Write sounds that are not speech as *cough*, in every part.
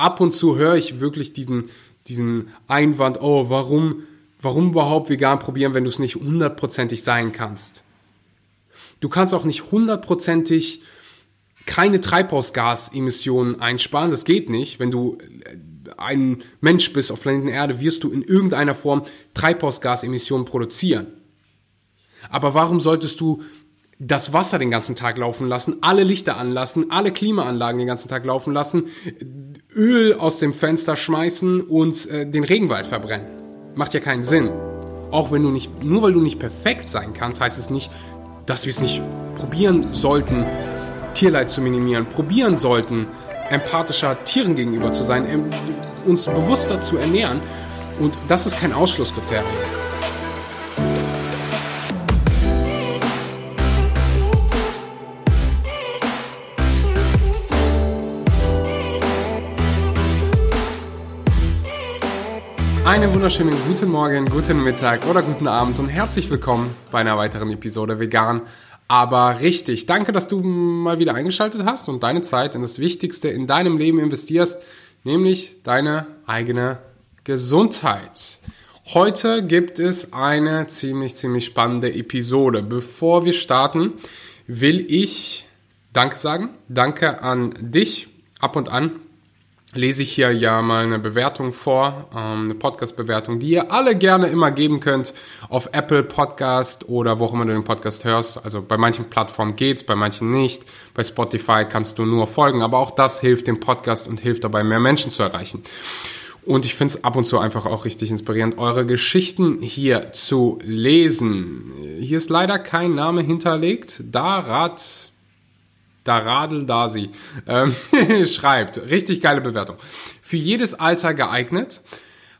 ab und zu höre ich wirklich diesen, diesen Einwand, oh, warum, warum überhaupt vegan probieren, wenn du es nicht hundertprozentig sein kannst? Du kannst auch nicht hundertprozentig keine Treibhausgasemissionen einsparen. Das geht nicht. Wenn du äh, ein Mensch bist auf Planeten Erde, wirst du in irgendeiner Form Treibhausgasemissionen produzieren. Aber warum solltest du das Wasser den ganzen Tag laufen lassen, alle Lichter anlassen, alle Klimaanlagen den ganzen Tag laufen lassen, Öl aus dem Fenster schmeißen und äh, den Regenwald verbrennen? Macht ja keinen Sinn. Auch wenn du nicht, nur weil du nicht perfekt sein kannst, heißt es nicht, dass wir es nicht probieren sollten, Tierleid zu minimieren, probieren sollten, empathischer Tieren gegenüber zu sein, uns bewusster zu ernähren. Und das ist kein Ausschlusskriterium. Einen wunderschönen guten Morgen, guten Mittag oder guten Abend und herzlich willkommen bei einer weiteren Episode Vegan. Aber richtig, danke, dass du mal wieder eingeschaltet hast und deine Zeit in das Wichtigste in deinem Leben investierst, nämlich deine eigene Gesundheit. Heute gibt es eine ziemlich, ziemlich spannende Episode. Bevor wir starten, will ich Danke sagen. Danke an dich ab und an lese ich hier ja mal eine Bewertung vor, ähm, eine Podcast-Bewertung, die ihr alle gerne immer geben könnt auf Apple Podcast oder wo auch immer du den Podcast hörst. Also bei manchen Plattformen geht's, bei manchen nicht. Bei Spotify kannst du nur folgen, aber auch das hilft dem Podcast und hilft dabei, mehr Menschen zu erreichen. Und ich finde es ab und zu einfach auch richtig inspirierend, eure Geschichten hier zu lesen. Hier ist leider kein Name hinterlegt. Darat Daradel Dasi ähm, *laughs* schreibt, richtig geile Bewertung. Für jedes Alter geeignet.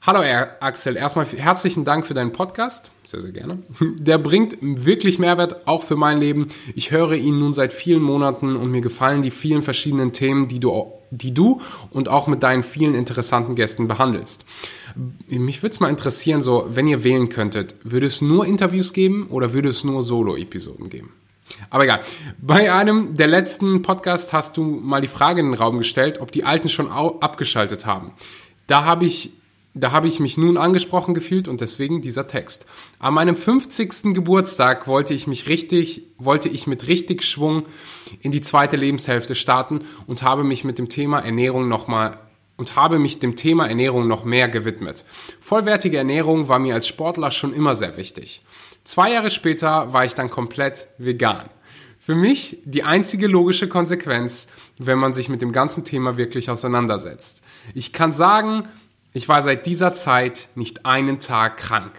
Hallo Axel, erstmal herzlichen Dank für deinen Podcast. Sehr, sehr gerne. *laughs* Der bringt wirklich Mehrwert auch für mein Leben. Ich höre ihn nun seit vielen Monaten und mir gefallen die vielen verschiedenen Themen, die du, die du und auch mit deinen vielen interessanten Gästen behandelst. Mich würde es mal interessieren, so, wenn ihr wählen könntet, würde es nur Interviews geben oder würde es nur Solo-Episoden geben? Aber egal. Bei einem der letzten Podcasts hast du mal die Frage in den Raum gestellt, ob die Alten schon abgeschaltet haben. Da habe ich, da habe ich mich nun angesprochen gefühlt und deswegen dieser Text. An meinem 50. Geburtstag wollte ich mich richtig, wollte ich mit richtig Schwung in die zweite Lebenshälfte starten und habe mich mit dem Thema Ernährung nochmal und habe mich dem Thema Ernährung noch mehr gewidmet. Vollwertige Ernährung war mir als Sportler schon immer sehr wichtig. Zwei Jahre später war ich dann komplett vegan. Für mich die einzige logische Konsequenz, wenn man sich mit dem ganzen Thema wirklich auseinandersetzt. Ich kann sagen, ich war seit dieser Zeit nicht einen Tag krank.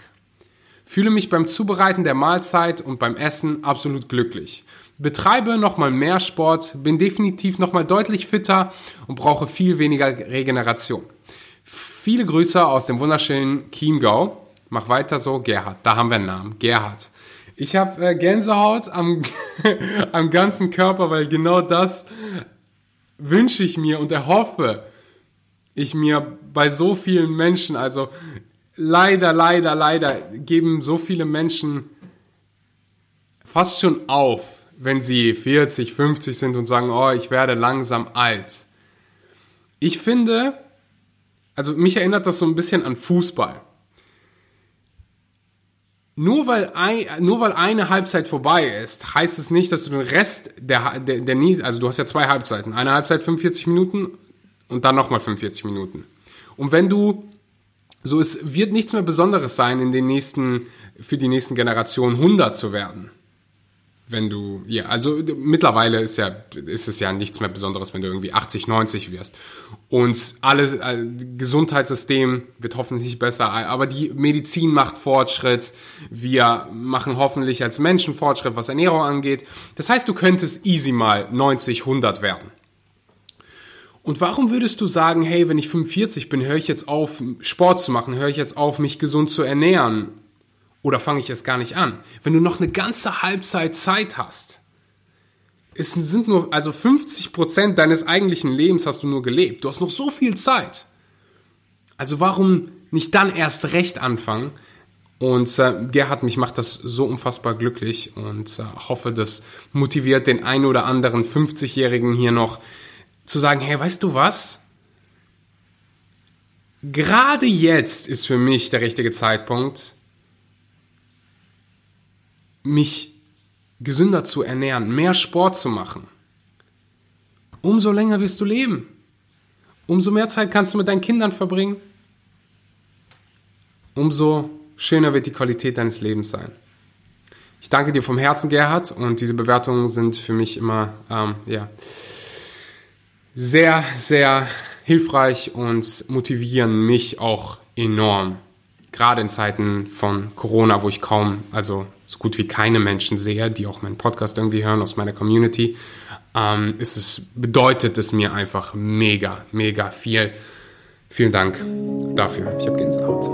Fühle mich beim Zubereiten der Mahlzeit und beim Essen absolut glücklich. Betreibe nochmal mehr Sport, bin definitiv nochmal deutlich fitter und brauche viel weniger Regeneration. Viele Grüße aus dem wunderschönen Chiemgau. Mach weiter so, Gerhard. Da haben wir einen Namen. Gerhard. Ich habe äh, Gänsehaut am, *laughs* am ganzen Körper, weil genau das wünsche ich mir und erhoffe ich mir bei so vielen Menschen. Also leider, leider, leider geben so viele Menschen fast schon auf, wenn sie 40, 50 sind und sagen, oh, ich werde langsam alt. Ich finde, also mich erinnert das so ein bisschen an Fußball nur weil, ein, nur weil eine Halbzeit vorbei ist, heißt es nicht, dass du den Rest der, der, der also du hast ja zwei Halbzeiten. Eine Halbzeit 45 Minuten und dann nochmal 45 Minuten. Und wenn du, so es wird nichts mehr Besonderes sein, in den nächsten, für die nächsten Generationen 100 zu werden wenn du, ja, also mittlerweile ist ja, ist es ja nichts mehr Besonderes, wenn du irgendwie 80, 90 wirst. Und alles, äh, Gesundheitssystem wird hoffentlich besser, aber die Medizin macht Fortschritt. Wir machen hoffentlich als Menschen Fortschritt, was Ernährung angeht. Das heißt, du könntest easy mal 90, 100 werden. Und warum würdest du sagen, hey, wenn ich 45 bin, höre ich jetzt auf, Sport zu machen, höre ich jetzt auf, mich gesund zu ernähren? Oder fange ich es gar nicht an? Wenn du noch eine ganze Halbzeit Zeit hast, es sind nur, also 50 Prozent deines eigentlichen Lebens hast du nur gelebt. Du hast noch so viel Zeit. Also warum nicht dann erst recht anfangen? Und äh, Gerhard, mich macht das so unfassbar glücklich und äh, hoffe, das motiviert den einen oder anderen 50-Jährigen hier noch zu sagen, hey, weißt du was? gerade jetzt ist für mich der richtige Zeitpunkt, mich gesünder zu ernähren, mehr Sport zu machen. Umso länger wirst du leben. Umso mehr Zeit kannst du mit deinen Kindern verbringen. Umso schöner wird die Qualität deines Lebens sein. Ich danke dir vom Herzen, Gerhard, und diese Bewertungen sind für mich immer ähm, ja, sehr, sehr hilfreich und motivieren mich auch enorm. Gerade in Zeiten von Corona, wo ich kaum, also so gut wie keine Menschen sehe, die auch meinen Podcast irgendwie hören aus meiner Community, ähm, ist es, bedeutet es mir einfach mega, mega viel. Vielen Dank dafür. Ich habe Gänsehaut.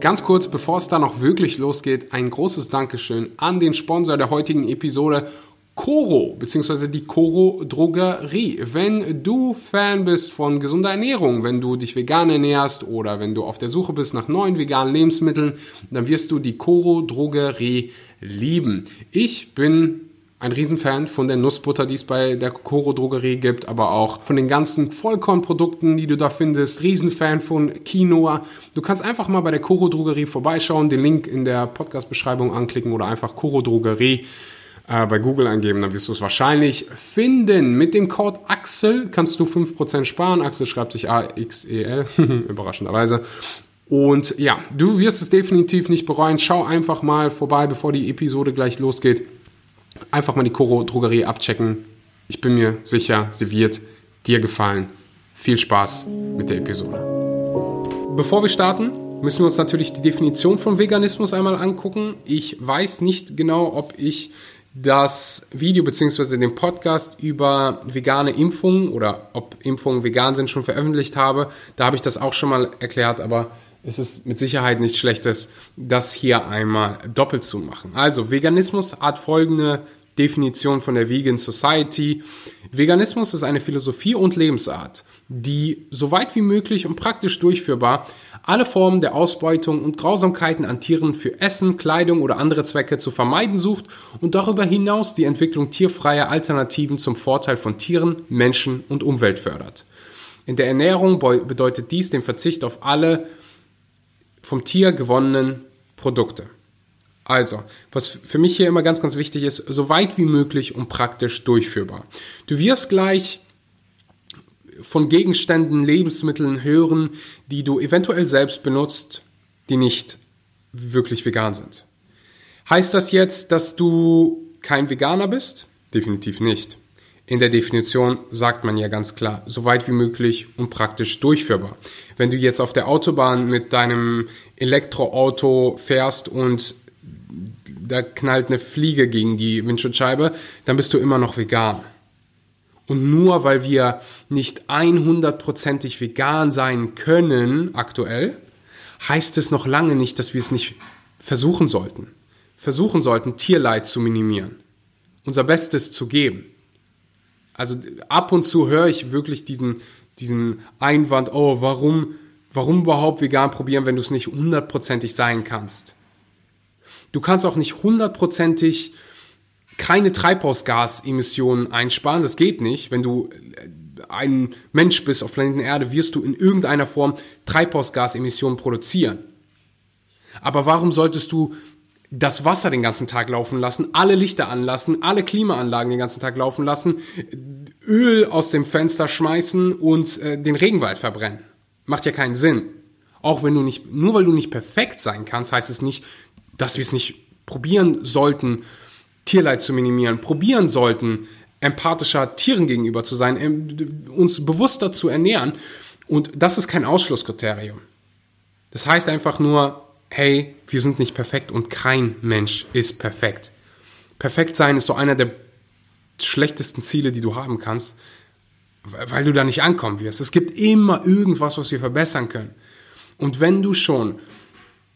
Ganz kurz, bevor es da noch wirklich losgeht, ein großes Dankeschön an den Sponsor der heutigen Episode Coro bzw. die Coro Drogerie. Wenn du Fan bist von gesunder Ernährung, wenn du dich vegan ernährst oder wenn du auf der Suche bist nach neuen veganen Lebensmitteln, dann wirst du die Coro Drogerie lieben. Ich bin ein Riesenfan von der Nussbutter, die es bei der Coro Drogerie gibt, aber auch von den ganzen Vollkornprodukten, die du da findest. Riesenfan von Quinoa. Du kannst einfach mal bei der Coro Drogerie vorbeischauen, den Link in der Podcast-Beschreibung anklicken oder einfach Coro Drogerie äh, bei Google eingeben, dann wirst du es wahrscheinlich finden. Mit dem Code Axel kannst du 5% sparen. Axel schreibt sich A-X-E-L, *laughs* überraschenderweise. Und ja, du wirst es definitiv nicht bereuen. Schau einfach mal vorbei, bevor die Episode gleich losgeht. Einfach mal die Koro Drogerie abchecken. Ich bin mir sicher, sie wird dir gefallen. Viel Spaß mit der Episode. Bevor wir starten, müssen wir uns natürlich die Definition von Veganismus einmal angucken. Ich weiß nicht genau, ob ich das Video bzw. den Podcast über vegane Impfungen oder ob Impfungen vegan sind schon veröffentlicht habe. Da habe ich das auch schon mal erklärt, aber es ist mit Sicherheit nichts Schlechtes, das hier einmal doppelt zu machen. Also Veganismus hat folgende Definition von der Vegan Society. Veganismus ist eine Philosophie und Lebensart, die so weit wie möglich und praktisch durchführbar alle Formen der Ausbeutung und Grausamkeiten an Tieren für Essen, Kleidung oder andere Zwecke zu vermeiden sucht und darüber hinaus die Entwicklung tierfreier Alternativen zum Vorteil von Tieren, Menschen und Umwelt fördert. In der Ernährung bedeutet dies den Verzicht auf alle vom Tier gewonnenen Produkte. Also, was für mich hier immer ganz, ganz wichtig ist, so weit wie möglich und praktisch durchführbar. Du wirst gleich von Gegenständen, Lebensmitteln hören, die du eventuell selbst benutzt, die nicht wirklich vegan sind. Heißt das jetzt, dass du kein Veganer bist? Definitiv nicht. In der Definition sagt man ja ganz klar, so weit wie möglich und praktisch durchführbar. Wenn du jetzt auf der Autobahn mit deinem Elektroauto fährst und da knallt eine Fliege gegen die Windschutzscheibe, dann bist du immer noch vegan. Und nur weil wir nicht 100%ig vegan sein können aktuell, heißt es noch lange nicht, dass wir es nicht versuchen sollten. Versuchen sollten, Tierleid zu minimieren. Unser Bestes zu geben. Also ab und zu höre ich wirklich diesen, diesen Einwand, oh, warum, warum überhaupt vegan probieren, wenn du es nicht hundertprozentig sein kannst? Du kannst auch nicht hundertprozentig keine Treibhausgasemissionen einsparen. Das geht nicht. Wenn du äh, ein Mensch bist auf Planeten Erde, wirst du in irgendeiner Form Treibhausgasemissionen produzieren. Aber warum solltest du das Wasser den ganzen Tag laufen lassen, alle Lichter anlassen, alle Klimaanlagen den ganzen Tag laufen lassen, Öl aus dem Fenster schmeißen und äh, den Regenwald verbrennen? Macht ja keinen Sinn. Auch wenn du nicht, nur weil du nicht perfekt sein kannst, heißt es nicht, dass wir es nicht probieren sollten, Tierleid zu minimieren, probieren sollten, empathischer Tieren gegenüber zu sein, ähm, uns bewusster zu ernähren. Und das ist kein Ausschlusskriterium. Das heißt einfach nur, hey, wir sind nicht perfekt und kein Mensch ist perfekt. Perfekt sein ist so einer der schlechtesten Ziele, die du haben kannst, weil du da nicht ankommen wirst. Es gibt immer irgendwas, was wir verbessern können. Und wenn du schon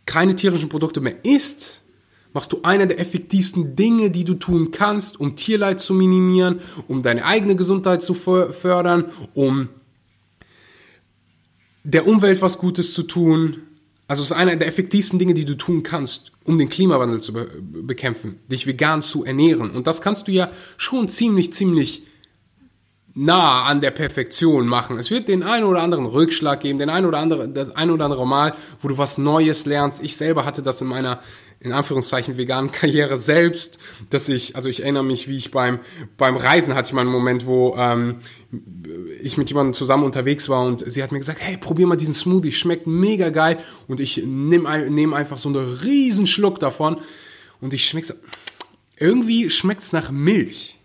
keine tierischen Produkte mehr isst, machst du eine der effektivsten Dinge, die du tun kannst, um Tierleid zu minimieren, um deine eigene Gesundheit zu fördern, um der Umwelt was Gutes zu tun. Also es ist eine der effektivsten Dinge, die du tun kannst, um den Klimawandel zu be bekämpfen, dich vegan zu ernähren. Und das kannst du ja schon ziemlich, ziemlich nah an der Perfektion machen. Es wird den einen oder anderen Rückschlag geben, den einen oder andere, das ein oder andere Mal, wo du was Neues lernst. Ich selber hatte das in meiner in Anführungszeichen veganen Karriere selbst, dass ich, also ich erinnere mich, wie ich beim, beim Reisen hatte ich mal einen Moment, wo ähm, ich mit jemandem zusammen unterwegs war und sie hat mir gesagt, hey, probier mal diesen Smoothie, schmeckt mega geil und ich nehme nehm einfach so einen riesen Schluck davon und ich schmecke so, irgendwie schmeckt's nach Milch.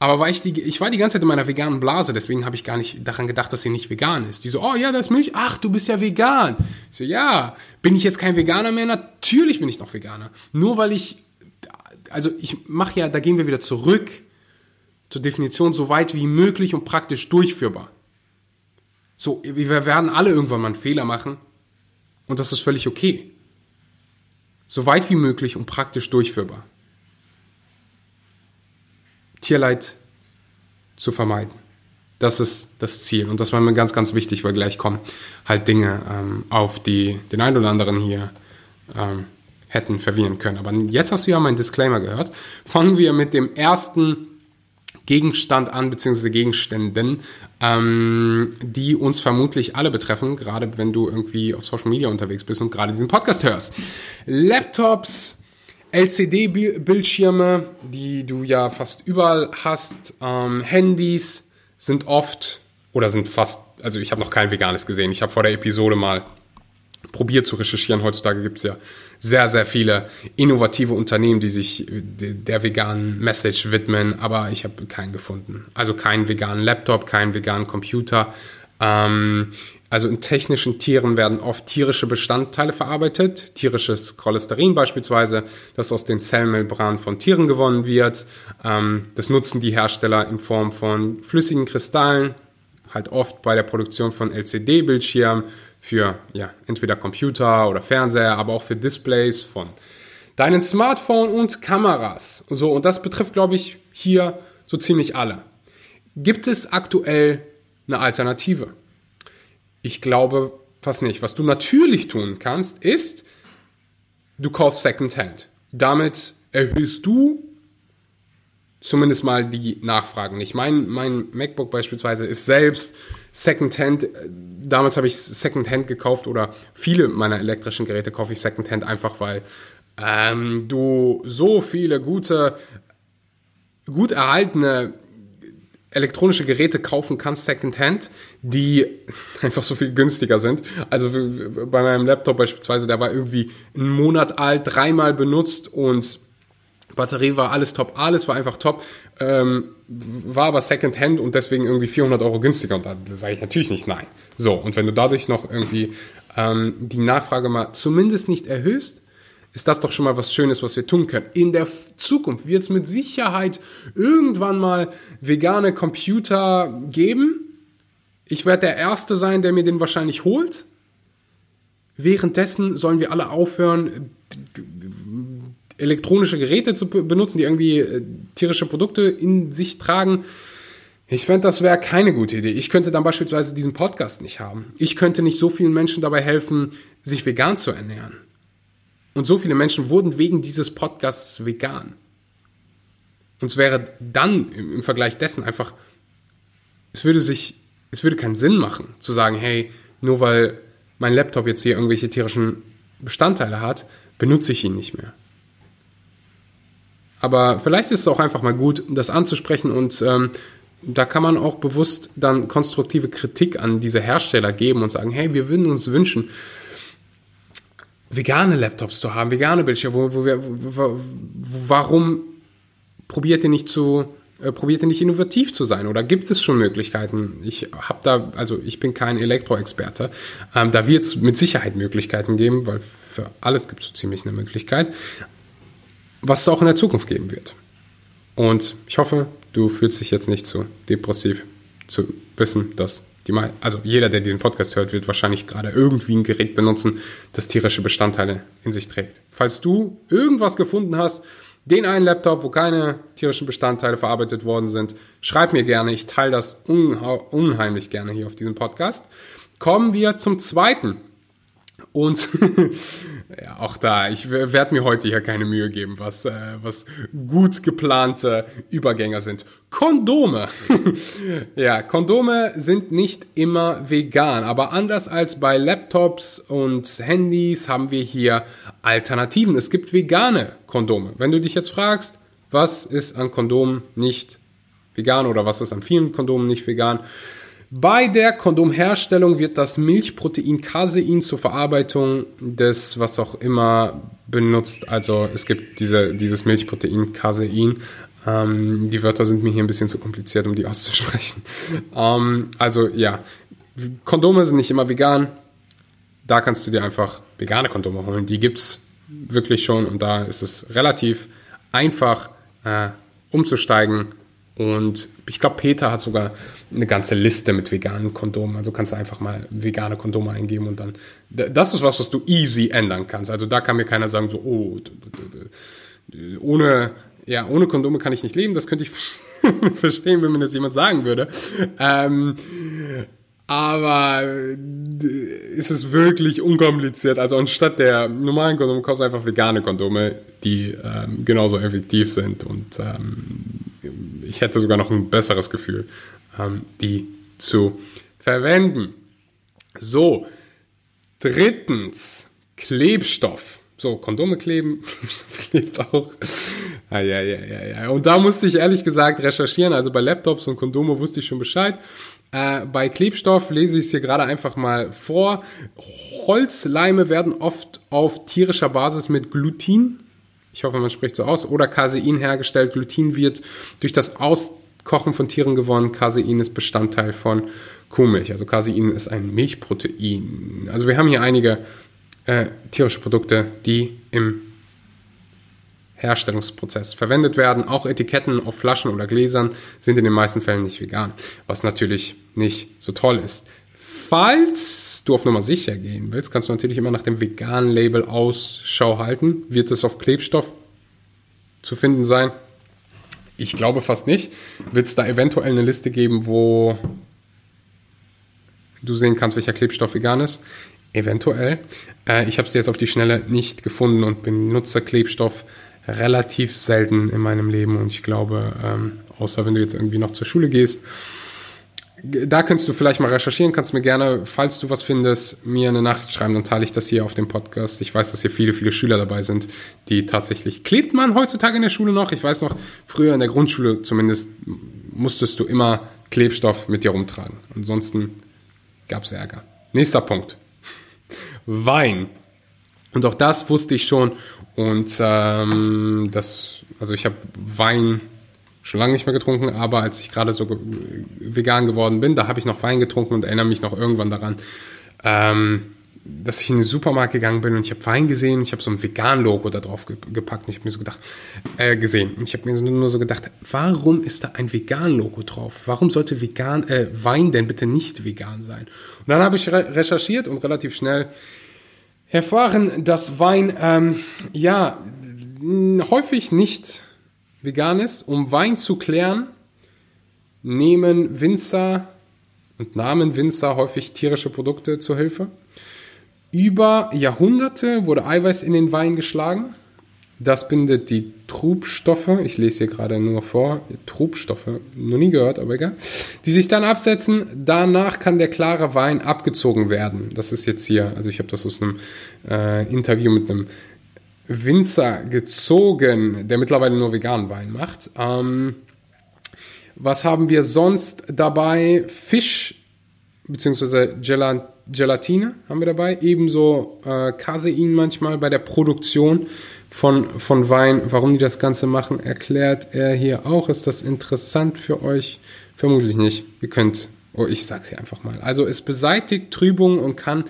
Aber war ich, die, ich war die ganze Zeit in meiner veganen Blase, deswegen habe ich gar nicht daran gedacht, dass sie nicht vegan ist. Die so, oh ja, das ist Milch. Ach, du bist ja vegan. Ich so, ja. Bin ich jetzt kein Veganer mehr? Natürlich bin ich noch Veganer. Nur weil ich, also ich mache ja, da gehen wir wieder zurück zur Definition, so weit wie möglich und praktisch durchführbar. So, wir werden alle irgendwann mal einen Fehler machen und das ist völlig okay. So weit wie möglich und praktisch durchführbar. Tierleid zu vermeiden. Das ist das Ziel. Und das war mir ganz, ganz wichtig, weil gleich kommen halt Dinge ähm, auf, die den einen oder anderen hier ähm, hätten verwirren können. Aber jetzt hast du ja meinen Disclaimer gehört. Fangen wir mit dem ersten Gegenstand an, beziehungsweise Gegenständen, ähm, die uns vermutlich alle betreffen, gerade wenn du irgendwie auf Social Media unterwegs bist und gerade diesen Podcast hörst. Laptops, LCD-Bildschirme, die du ja fast überall hast, ähm, Handys sind oft oder sind fast, also ich habe noch kein veganes gesehen. Ich habe vor der Episode mal probiert zu recherchieren. Heutzutage gibt es ja sehr, sehr viele innovative Unternehmen, die sich der veganen Message widmen, aber ich habe keinen gefunden. Also keinen veganen Laptop, keinen veganen Computer. Ähm, also in technischen Tieren werden oft tierische Bestandteile verarbeitet, tierisches Cholesterin beispielsweise, das aus den Zellmembranen von Tieren gewonnen wird. Ähm, das nutzen die Hersteller in Form von flüssigen Kristallen, halt oft bei der Produktion von LCD-Bildschirmen für ja, entweder Computer oder Fernseher, aber auch für Displays von deinen Smartphone und Kameras. So, und das betrifft, glaube ich, hier so ziemlich alle. Gibt es aktuell eine Alternative? Ich glaube fast nicht. Was du natürlich tun kannst, ist, du kaufst Secondhand. Damit erhöhst du zumindest mal die Nachfragen nicht. Mein, mein MacBook beispielsweise ist selbst Secondhand. Damals habe ich Secondhand gekauft oder viele meiner elektrischen Geräte kaufe ich Secondhand einfach, weil ähm, du so viele gute, gut erhaltene elektronische Geräte kaufen kannst Secondhand, die *laughs* einfach so viel günstiger sind. Also bei meinem Laptop beispielsweise, der war irgendwie einen Monat alt, dreimal benutzt und Batterie war alles top, alles war einfach top, ähm, war aber Secondhand und deswegen irgendwie 400 Euro günstiger und da sage ich natürlich nicht nein. So, und wenn du dadurch noch irgendwie ähm, die Nachfrage mal zumindest nicht erhöhst, ist das doch schon mal was Schönes, was wir tun können. In der Zukunft wird es mit Sicherheit irgendwann mal vegane Computer geben. Ich werde der Erste sein, der mir den wahrscheinlich holt. Währenddessen sollen wir alle aufhören, elektronische Geräte zu benutzen, die irgendwie äh, tierische Produkte in sich tragen. Ich fände, das wäre keine gute Idee. Ich könnte dann beispielsweise diesen Podcast nicht haben. Ich könnte nicht so vielen Menschen dabei helfen, sich vegan zu ernähren. Und so viele Menschen wurden wegen dieses Podcasts vegan. Und es wäre dann im, Vergleich dessen einfach, es würde sich, es würde keinen Sinn machen, zu sagen, hey, nur weil mein Laptop jetzt hier irgendwelche tierischen Bestandteile hat, benutze ich ihn nicht mehr. Aber vielleicht ist es auch einfach mal gut, das anzusprechen und ähm, da kann man auch bewusst dann konstruktive Kritik an diese Hersteller geben und sagen, hey, wir würden uns wünschen, vegane Laptops zu haben, vegane Bildschirme, wo, wo wo, warum probiert ihr nicht zu, äh, probiert ihr nicht innovativ zu sein? Oder gibt es schon Möglichkeiten? Ich habe da, also ich bin kein Elektroexperte. Ähm, da wird es mit Sicherheit Möglichkeiten geben, weil für alles gibt es so ziemlich eine Möglichkeit, was es auch in der Zukunft geben wird. Und ich hoffe, du fühlst dich jetzt nicht zu depressiv zu wissen, dass die mal, also jeder, der diesen Podcast hört, wird wahrscheinlich gerade irgendwie ein Gerät benutzen, das tierische Bestandteile in sich trägt. Falls du irgendwas gefunden hast, den einen Laptop, wo keine tierischen Bestandteile verarbeitet worden sind, schreib mir gerne. Ich teile das unheimlich gerne hier auf diesem Podcast. Kommen wir zum zweiten. Und *laughs* Ja, auch da, ich werde mir heute hier keine Mühe geben, was, äh, was gut geplante Übergänger sind. Kondome. *laughs* ja, Kondome sind nicht immer vegan, aber anders als bei Laptops und Handys haben wir hier Alternativen. Es gibt vegane Kondome. Wenn du dich jetzt fragst, was ist an Kondomen nicht vegan oder was ist an vielen Kondomen nicht vegan, bei der Kondomherstellung wird das Milchprotein Casein zur Verarbeitung des, was auch immer, benutzt. Also es gibt diese, dieses Milchprotein Casein. Ähm, die Wörter sind mir hier ein bisschen zu kompliziert, um die auszusprechen. *laughs* Ähm, also ja, Kondome sind nicht immer vegan. Da kannst du dir einfach vegane Kondome holen. Die gibt es wirklich schon und da ist es relativ einfach äh, umzusteigen und ich glaube, Peter hat sogar eine ganze Liste mit veganen Kondomen. Also kannst du einfach mal vegane Kondome eingeben und dann. Das ist was, was du easy ändern kannst. Also da kann mir keiner sagen, so, oh, ohne, ja, ohne Kondome kann ich nicht leben. Das könnte ich *laughs* verstehen, wenn mir das jemand sagen würde. Ähm, aber ist es wirklich unkompliziert. Also anstatt der normalen Kondome kaufst du einfach vegane Kondome, die ähm, genauso effektiv sind. Und ähm, ich hätte sogar noch ein besseres Gefühl, ähm, die zu verwenden. So, drittens, Klebstoff. So, Kondome kleben, *laughs* klebt auch. Ah, ja, ja, ja, ja. Und da musste ich ehrlich gesagt recherchieren. Also bei Laptops und Kondome wusste ich schon Bescheid. Äh, bei Klebstoff lese ich es hier gerade einfach mal vor. Holzleime werden oft auf tierischer Basis mit Glutin, ich hoffe, man spricht so aus, oder Casein hergestellt. Glutin wird durch das Auskochen von Tieren gewonnen. Casein ist Bestandteil von Kuhmilch. Also Casein ist ein Milchprotein. Also wir haben hier einige äh, tierische Produkte, die im Herstellungsprozess verwendet werden. Auch Etiketten auf Flaschen oder Gläsern sind in den meisten Fällen nicht vegan, was natürlich nicht so toll ist. Falls du auf Nummer sicher gehen willst, kannst du natürlich immer nach dem veganen Label Ausschau halten. Wird es auf Klebstoff zu finden sein? Ich glaube fast nicht. Wird es da eventuell eine Liste geben, wo du sehen kannst, welcher Klebstoff vegan ist? Eventuell. Äh, ich habe es jetzt auf die Schnelle nicht gefunden und benutze Klebstoff relativ selten in meinem Leben und ich glaube, ähm, außer wenn du jetzt irgendwie noch zur Schule gehst, da könntest du vielleicht mal recherchieren, kannst mir gerne, falls du was findest, mir eine Nachricht schreiben, dann teile ich das hier auf dem Podcast. Ich weiß, dass hier viele, viele Schüler dabei sind, die tatsächlich, klebt man heutzutage in der Schule noch? Ich weiß noch, früher in der Grundschule zumindest musstest du immer Klebstoff mit dir rumtragen. Ansonsten gab es Ärger. Nächster Punkt. Wein. Und auch das wusste ich schon. Und ähm, das, also ich habe Wein schon lange nicht mehr getrunken, aber als ich gerade so vegan geworden bin, da habe ich noch Wein getrunken und erinnere mich noch irgendwann daran, ähm, dass ich in den Supermarkt gegangen bin und ich habe Wein gesehen, ich habe so ein Vegan-Logo da drauf gepackt und ich habe mir so gedacht, äh, gesehen. Und ich habe mir nur so gedacht, warum ist da ein Vegan-Logo drauf? Warum sollte vegan, äh, Wein denn bitte nicht vegan sein? Und dann habe ich re recherchiert und relativ schnell erfahren, dass Wein ähm, ja häufig nicht vegan ist. Um Wein zu klären, nehmen Winzer und nahmen Winzer häufig tierische Produkte zur Hilfe. Über Jahrhunderte wurde Eiweiß in den Wein geschlagen. Das bindet die Trubstoffe, ich lese hier gerade nur vor, Trubstoffe, noch nie gehört, aber egal, die sich dann absetzen. Danach kann der klare Wein abgezogen werden. Das ist jetzt hier, also ich habe das aus einem äh, Interview mit einem Winzer gezogen, der mittlerweile nur veganen Wein macht. Ähm, was haben wir sonst dabei? Fisch beziehungsweise Gelatine haben wir dabei. Ebenso äh, Casein manchmal bei der Produktion von, von Wein. Warum die das Ganze machen, erklärt er hier auch. Ist das interessant für euch? Vermutlich nicht. Ihr könnt, oh, ich sag's hier einfach mal. Also es beseitigt Trübung und kann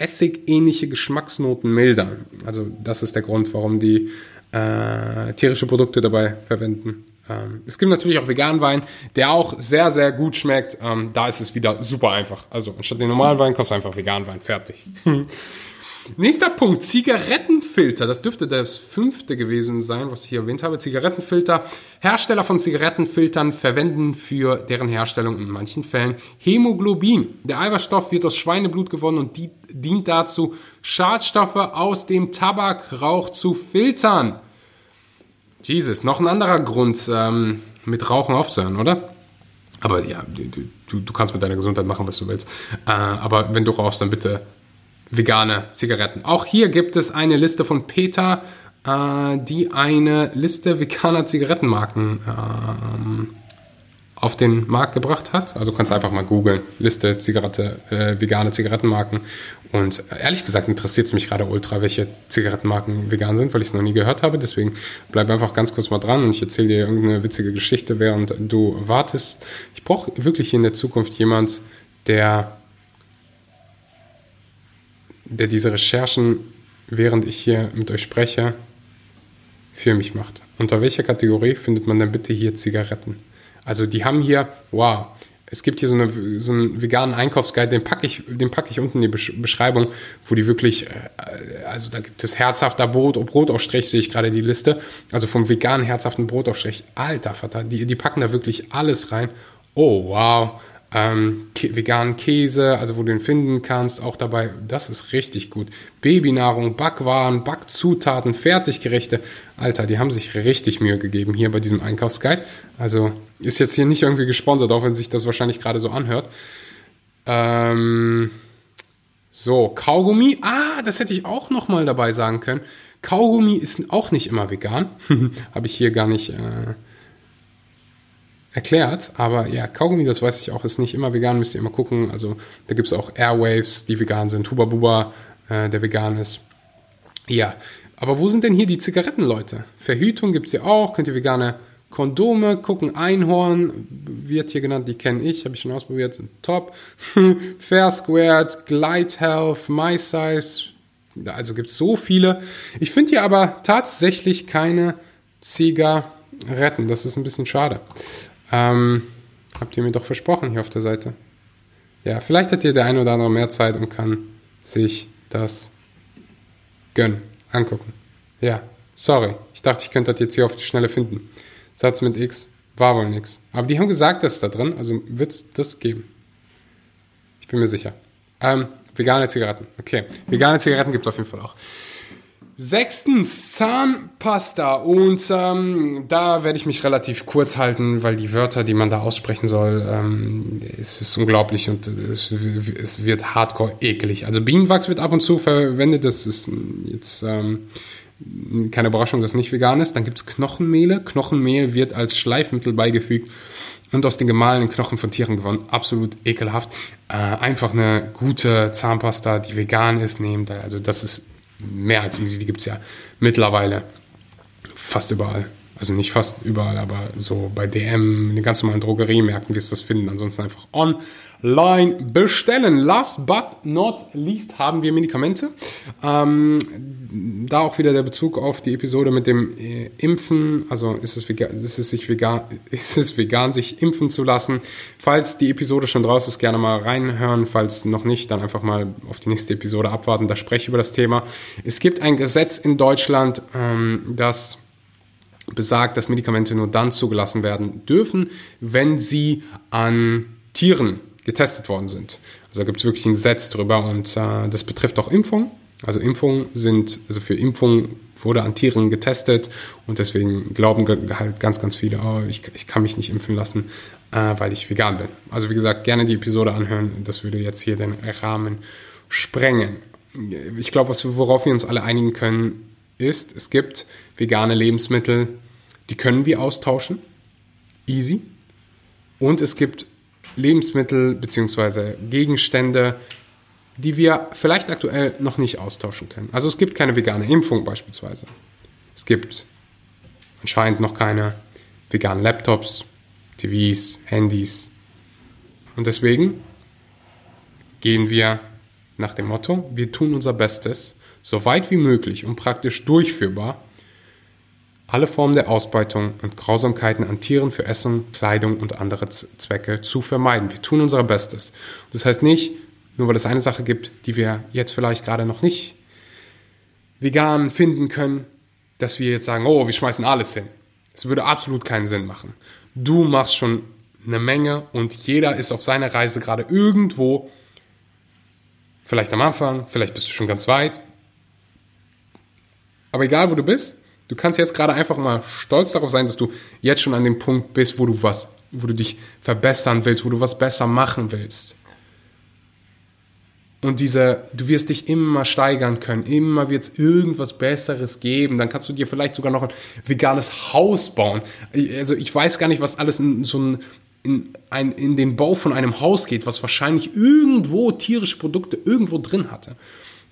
essigähnliche Geschmacksnoten mildern. Also das ist der Grund, warum die äh, tierische Produkte dabei verwenden. Ähm, es gibt natürlich auch veganen Wein, der auch sehr, sehr gut schmeckt. Ähm, da ist es wieder super einfach. Also anstatt den normalen Wein kostet einfach veganen Wein. Fertig. *laughs* Nächster Punkt, Zigarettenfilter. Das dürfte das fünfte gewesen sein, was ich hier erwähnt habe. Zigarettenfilter. Hersteller von Zigarettenfiltern verwenden für deren Herstellung in manchen Fällen Hämoglobin. Der Eiweißstoff wird aus Schweineblut gewonnen und die, dient dazu, Schadstoffe aus dem Tabakrauch zu filtern. Jesus, noch ein anderer Grund, ähm, mit Rauchen aufzuhören, oder? Aber ja, du, du kannst mit deiner Gesundheit machen, was du willst. Äh, aber wenn du rauchst, dann bitte vegane Zigaretten. Auch hier gibt es eine Liste von Peter, äh, die eine Liste veganer Zigarettenmarken ähm, auf den Markt gebracht hat. Also kannst einfach mal googeln, Liste Zigarette, äh, vegane Zigarettenmarken. Und äh, ehrlich gesagt interessiert es mich gerade ultra, welche Zigarettenmarken vegan sind, weil ich es noch nie gehört habe. Deswegen bleib einfach ganz kurz mal dran und ich erzähle dir irgendeine witzige Geschichte, während du wartest. Ich brauche wirklich in der Zukunft jemand, der der diese Recherchen, während ich hier mit euch spreche, für mich macht. Unter welcher Kategorie findet man denn bitte hier Zigaretten? Also die haben hier, wow, es gibt hier so, eine, so einen veganen Einkaufsguide, den packe ich, den packe ich unten in die Beschreibung, wo die wirklich, äh, also da gibt es herzhafter Brot, Brotaufstrich sehe ich gerade die Liste, also vom veganen herzhaften Brotaufstrich, alter Vater, die, die packen da wirklich alles rein. Oh wow, ähm, veganen Käse, also wo du ihn finden kannst, auch dabei. Das ist richtig gut. Babynahrung, Backwaren, Backzutaten, Fertiggerichte. Alter, die haben sich richtig Mühe gegeben hier bei diesem Einkaufsguide. Also ist jetzt hier nicht irgendwie gesponsert, auch wenn sich das wahrscheinlich gerade so anhört. Ähm, so, Kaugummi. Ah, das hätte ich auch noch mal dabei sagen können. Kaugummi ist auch nicht immer vegan. *laughs* Habe ich hier gar nicht... Äh, erklärt. Aber ja, Kaugummi, das weiß ich auch, ist nicht immer vegan, müsst ihr immer gucken. Also da gibt es auch Airwaves, die vegan sind, Huba Buba, äh, der vegan ist. Ja, aber wo sind denn hier die Zigaretten, Leute? Verhütung gibt es ja auch, könnt ihr vegane Kondome gucken, Einhorn wird hier genannt, die kenne ich, habe ich schon ausprobiert, sind top. *laughs* Fair Squared, Glide Health, My Size, also gibt es so viele. Ich finde hier aber tatsächlich keine Zigaretten, das ist ein bisschen schade. Ähm, habt ihr mir doch versprochen hier auf der Seite. Ja, vielleicht hat ihr der eine oder andere mehr Zeit und kann sich das gönnen, angucken. Ja, sorry. Ich dachte, ich könnte das jetzt hier auf die Schnelle finden. Satz mit X war wohl nix. Aber die haben gesagt, das ist da drin, also wird es das geben. Ich bin mir sicher. Ähm, vegane Zigaretten. Okay, vegane Zigaretten gibt es auf jeden Fall auch. Sechstens, Zahnpasta. Und ähm, da werde ich mich relativ kurz halten, weil die Wörter, die man da aussprechen soll, ähm, es ist unglaublich und es, es, wird hardcore eklig. Also Bienenwachs wird ab und zu verwendet, das ist jetzt ähm, keine Überraschung, dass nicht vegan ist. Dann gibt es Knochenmehle. Knochenmehl wird als Schleifmittel beigefügt und aus den gemahlenen Knochen von Tieren gewonnen. Absolut ekelhaft. Äh, einfach eine gute Zahnpasta, die vegan ist, nehmen. Also das ist mehr als easy. Die gibt es ja mittlerweile fast überall. Also nicht fast überall, aber so bei DM, in den ganz normalen Drogeriemärkten wirst du das finden. Ansonsten einfach online bestellen. Last but not least haben wir Medikamente. Ähm, da auch wieder der Bezug auf die Episode mit dem äh, Impfen. Also ist es, vegan, ist, es sich vegan, *laughs* ist es vegan, sich impfen zu lassen. Falls die Episode schon draus ist, gerne mal reinhören. Falls noch nicht, dann einfach mal auf die nächste Episode abwarten. Da spreche ich über das Thema. Es gibt ein Gesetz in Deutschland, ähm, das besagt, dass Medikamente nur dann zugelassen werden dürfen, wenn sie an Tieren getestet worden sind. Also gibt es wirklich ein Gesetz drüber und äh, das betrifft auch Impfungen. Also Impfungen sind, also für Impfungen wurde an Tieren getestet und deswegen glauben halt ganz, ganz viele, oh, ich, ich kann mich nicht impfen lassen, äh, weil ich vegan bin. Also wie gesagt, gerne die Episode anhören. Das würde jetzt hier den Rahmen sprengen. Ich glaube, worauf wir uns alle einigen können, ist, es gibt vegane Lebensmittel, die können wir austauschen. Easy. Und es gibt Lebensmittel bzw. Gegenstände, die wir vielleicht aktuell noch nicht austauschen können. Also es gibt keine vegane Impfung beispielsweise. Es gibt anscheinend noch keine veganen Laptops, TVs, Handys. Und deswegen gehen wir nach dem Motto, wir tun unser Bestes, so weit wie möglich und praktisch durchführbar, alle Formen der Ausbeutung und Grausamkeiten an Tieren für Essen, Kleidung und andere Zwecke zu vermeiden. Wir tun unser Bestes. Das heißt nicht, nur weil es eine Sache gibt, die wir jetzt vielleicht gerade noch nicht vegan finden können, dass wir jetzt sagen, oh, wir schmeißen alles hin. Das würde absolut keinen Sinn machen. Du machst schon eine Menge und jeder ist auf seiner Reise gerade irgendwo, vielleicht am Anfang, vielleicht bist du schon ganz weit. Aber egal, wo du bist, du kannst jetzt gerade einfach mal stolz darauf sein, dass du jetzt schon an dem Punkt bist, wo du was, wo du dich verbessern willst, wo du was besser machen willst. Und diese, du wirst dich immer steigern können, immer wird es irgendwas Besseres geben. Dann kannst du dir vielleicht sogar noch ein veganes Haus bauen. Also ich weiß gar nicht, was alles in so ein, in, ein, in den Bau von einem Haus geht, was wahrscheinlich irgendwo tierische Produkte irgendwo drin hatte.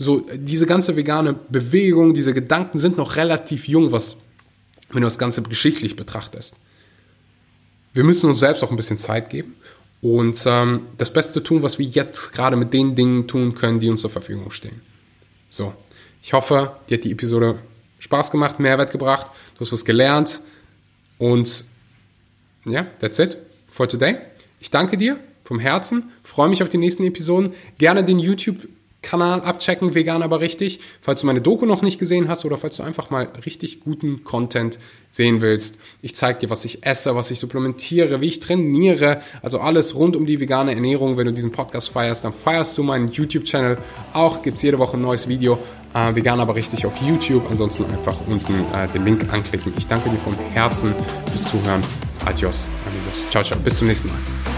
So, diese ganze vegane Bewegung, diese Gedanken sind noch relativ jung, was, wenn du das Ganze geschichtlich betrachtest. Wir müssen uns selbst auch ein bisschen Zeit geben und ähm, das Beste tun, was wir jetzt gerade mit den Dingen tun können, die uns zur Verfügung stehen. So, ich hoffe, dir hat die Episode Spaß gemacht, Mehrwert gebracht, du hast was gelernt und ja, that's it for today. Ich danke dir vom Herzen, freue mich auf die nächsten Episoden. Gerne den YouTube Kanal abchecken, vegan aber richtig. Falls du meine Doku noch nicht gesehen hast oder falls du einfach mal richtig guten Content sehen willst. Ich zeige dir, was ich esse, was ich supplementiere, wie ich trainiere. Also alles rund um die vegane Ernährung. Wenn du diesen Podcast feierst, dann feierst du meinen YouTube-Channel. Auch gibt es jede Woche ein neues Video. Äh, vegan aber richtig auf YouTube. Ansonsten einfach unten äh, den Link anklicken. Ich danke dir vom Herzen fürs Zuhören. Adios, amigos. Ciao, ciao. Bis zum nächsten Mal.